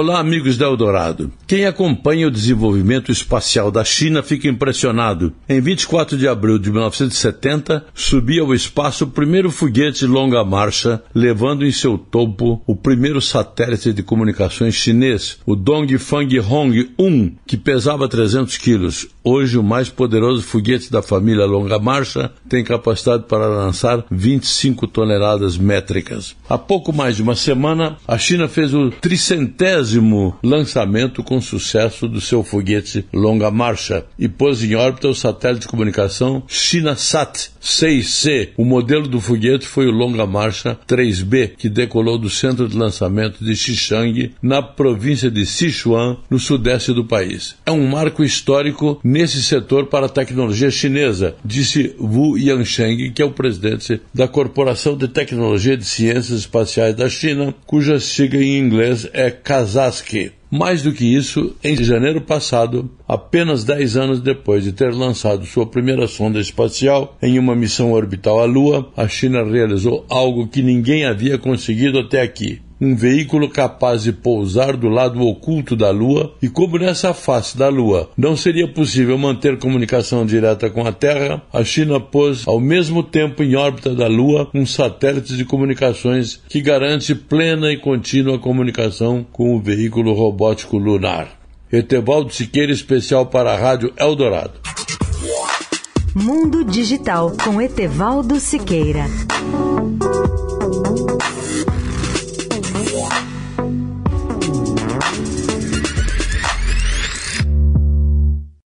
Olá, amigos da Eldorado. Quem acompanha o desenvolvimento espacial da China fica impressionado. Em 24 de abril de 1970, subia ao espaço o primeiro foguete de longa marcha, levando em seu topo o primeiro satélite de comunicações chinês, o Dongfang Hong 1, que pesava 300 quilos. Hoje, o mais poderoso foguete da família longa marcha tem capacidade para lançar 25 toneladas métricas. Há pouco mais de uma semana, a China fez o tricentésimo lançamento com sucesso do seu foguete longa marcha e pôs em órbita o satélite de comunicação ChinaSat 6C. O modelo do foguete foi o longa marcha 3B, que decolou do centro de lançamento de Xishang, na província de Sichuan, no sudeste do país. É um marco histórico nesse setor para a tecnologia chinesa, disse Wu Yansheng, que é o presidente da Corporação de Tecnologia de Ciências Espaciais da China, cuja sigla em inglês é KAZASK. Mais do que isso, em janeiro passado, apenas 10 anos depois de ter lançado sua primeira sonda espacial em uma missão orbital à Lua, a China realizou algo que ninguém havia conseguido até aqui um veículo capaz de pousar do lado oculto da Lua, e como nessa face da Lua não seria possível manter comunicação direta com a Terra, a China pôs ao mesmo tempo em órbita da Lua um satélite de comunicações que garante plena e contínua comunicação com o veículo robótico lunar. Etevaldo Siqueira, especial para a Rádio Eldorado. Mundo Digital com Etevaldo Siqueira.